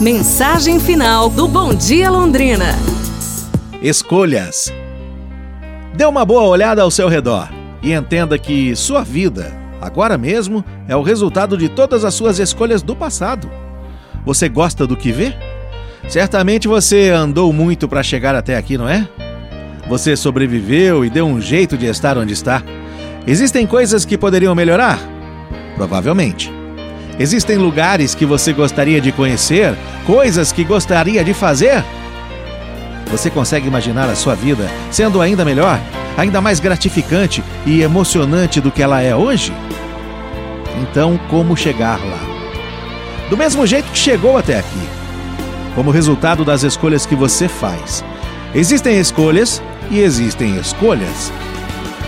Mensagem final do Bom Dia Londrina. Escolhas. Dê uma boa olhada ao seu redor e entenda que sua vida, agora mesmo, é o resultado de todas as suas escolhas do passado. Você gosta do que vê? Certamente você andou muito para chegar até aqui, não é? Você sobreviveu e deu um jeito de estar onde está. Existem coisas que poderiam melhorar? Provavelmente. Existem lugares que você gostaria de conhecer, coisas que gostaria de fazer? Você consegue imaginar a sua vida sendo ainda melhor, ainda mais gratificante e emocionante do que ela é hoje? Então, como chegar lá? Do mesmo jeito que chegou até aqui, como resultado das escolhas que você faz. Existem escolhas e existem escolhas.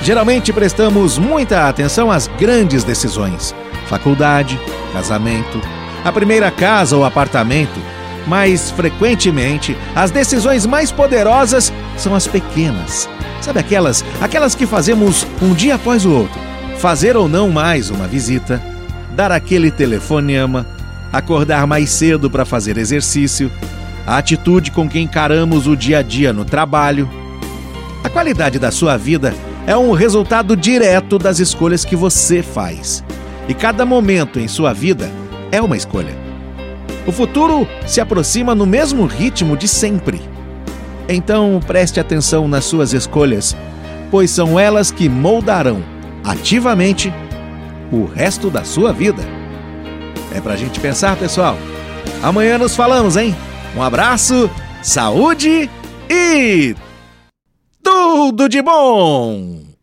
Geralmente prestamos muita atenção às grandes decisões faculdade, casamento, a primeira casa ou apartamento, mas frequentemente as decisões mais poderosas são as pequenas. Sabe aquelas, aquelas que fazemos um dia após o outro? Fazer ou não mais uma visita, dar aquele telefonema, acordar mais cedo para fazer exercício, a atitude com que encaramos o dia a dia no trabalho. A qualidade da sua vida é um resultado direto das escolhas que você faz. E cada momento em sua vida é uma escolha. O futuro se aproxima no mesmo ritmo de sempre. Então preste atenção nas suas escolhas, pois são elas que moldarão ativamente o resto da sua vida. É pra gente pensar, pessoal. Amanhã nos falamos, hein? Um abraço, saúde e tudo de bom!